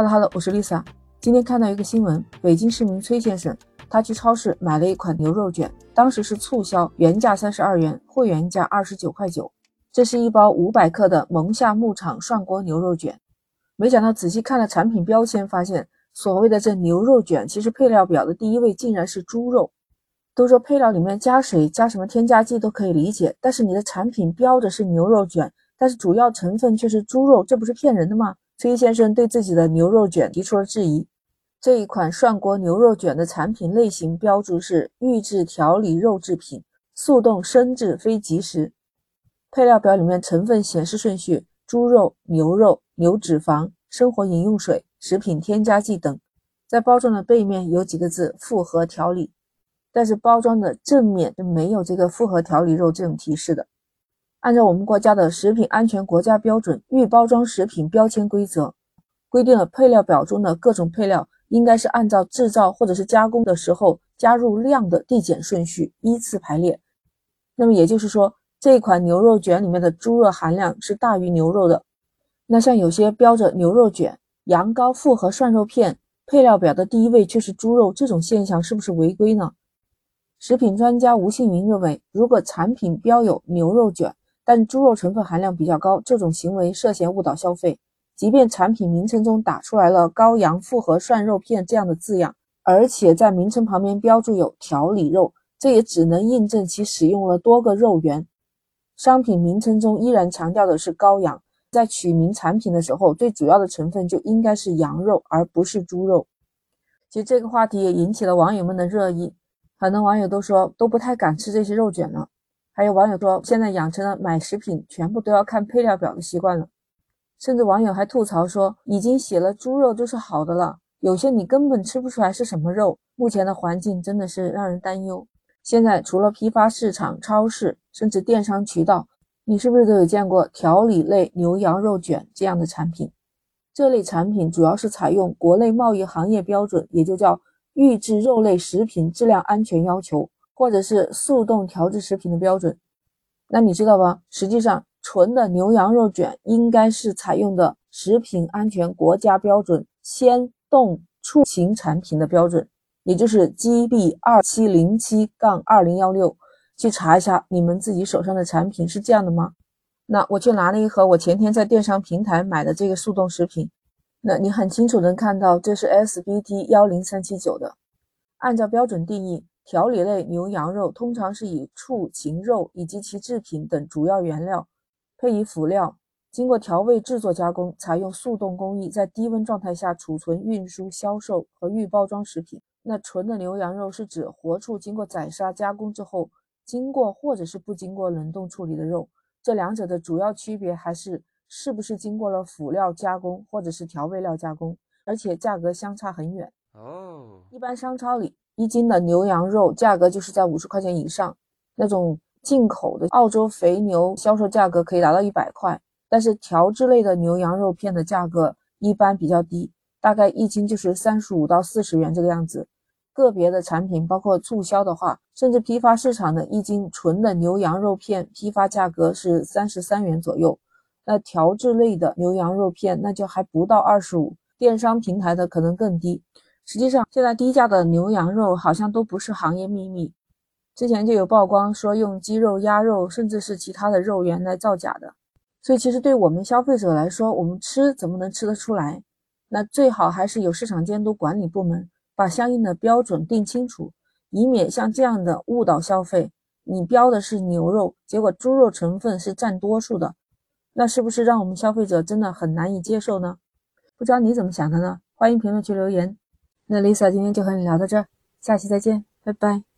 哈喽哈喽我是 Lisa。今天看到一个新闻，北京市民崔先生，他去超市买了一款牛肉卷，当时是促销，原价三十二元，会员价二十九块九。这是一包五百克的蒙夏牧场涮锅牛肉卷。没想到仔细看了产品标签，发现所谓的这牛肉卷，其实配料表的第一位竟然是猪肉。都说配料里面加水、加什么添加剂都可以理解，但是你的产品标着是牛肉卷，但是主要成分却是猪肉，这不是骗人的吗？崔先生对自己的牛肉卷提出了质疑。这一款涮锅牛肉卷的产品类型标注是预制调理肉制品，速冻生制非即食。配料表里面成分显示顺序：猪肉、牛肉、牛脂肪、生活饮用水、食品添加剂等。在包装的背面有几个字“复合调理”，但是包装的正面是没有这个“复合调理肉”这种提示的。按照我们国家的食品安全国家标准预包装食品标签规则，规定了配料表中的各种配料应该是按照制造或者是加工的时候加入量的递减顺序依次排列。那么也就是说，这款牛肉卷里面的猪肉含量是大于牛肉的。那像有些标着牛肉卷、羊羔复合涮肉片，配料表的第一位却是猪肉，这种现象是不是违规呢？食品专家吴信云认为，如果产品标有牛肉卷，但猪肉成分含量比较高，这种行为涉嫌误导消费。即便产品名称中打出来了“羔羊复合涮肉片”这样的字样，而且在名称旁边标注有调理肉，这也只能印证其使用了多个肉源。商品名称中依然强调的是羔羊，在取名产品的时候，最主要的成分就应该是羊肉，而不是猪肉。其实这个话题也引起了网友们的热议，很多网友都说都不太敢吃这些肉卷了。还有网友说，现在养成了买食品全部都要看配料表的习惯了，甚至网友还吐槽说，已经写了猪肉就是好的了，有些你根本吃不出来是什么肉。目前的环境真的是让人担忧。现在除了批发市场、超市，甚至电商渠道，你是不是都有见过调理类牛羊肉卷这样的产品？这类产品主要是采用国内贸易行业标准，也就叫预制肉类食品质量安全要求。或者是速冻调制食品的标准，那你知道吧？实际上，纯的牛羊肉卷应该是采用的食品安全国家标准鲜冻畜禽产品的标准，也就是 GB 二七零七杠二零幺六。去查一下你们自己手上的产品是这样的吗？那我去拿了一盒我前天在电商平台买的这个速冻食品，那你很清楚能看到这是 SBT 幺零三七九的，按照标准定义。调理类牛羊肉通常是以畜禽肉以及其制品等主要原料，配以辅料，经过调味制作加工，采用速冻工艺，在低温状态下储存、运输、销售和预包装食品。那纯的牛羊肉是指活畜经过宰杀加工之后，经过或者是不经过冷冻处理的肉。这两者的主要区别还是是不是经过了辅料加工或者是调味料加工，而且价格相差很远。哦，一般商超里。一斤的牛羊肉价格就是在五十块钱以上，那种进口的澳洲肥牛销售价格可以达到一百块，但是调制类的牛羊肉片的价格一般比较低，大概一斤就是三十五到四十元这个样子。个别的产品，包括促销的话，甚至批发市场的一斤纯的牛羊肉片批发价格是三十三元左右，那调制类的牛羊肉片那就还不到二十五，电商平台的可能更低。实际上，现在低价的牛羊肉好像都不是行业秘密。之前就有曝光说用鸡肉、鸭肉，甚至是其他的肉源来造假的。所以，其实对我们消费者来说，我们吃怎么能吃得出来？那最好还是有市场监督管理部门把相应的标准定清楚，以免像这样的误导消费。你标的是牛肉，结果猪肉成分是占多数的，那是不是让我们消费者真的很难以接受呢？不知道你怎么想的呢？欢迎评论区留言。那 Lisa 今天就和你聊到这儿，下期再见，拜拜。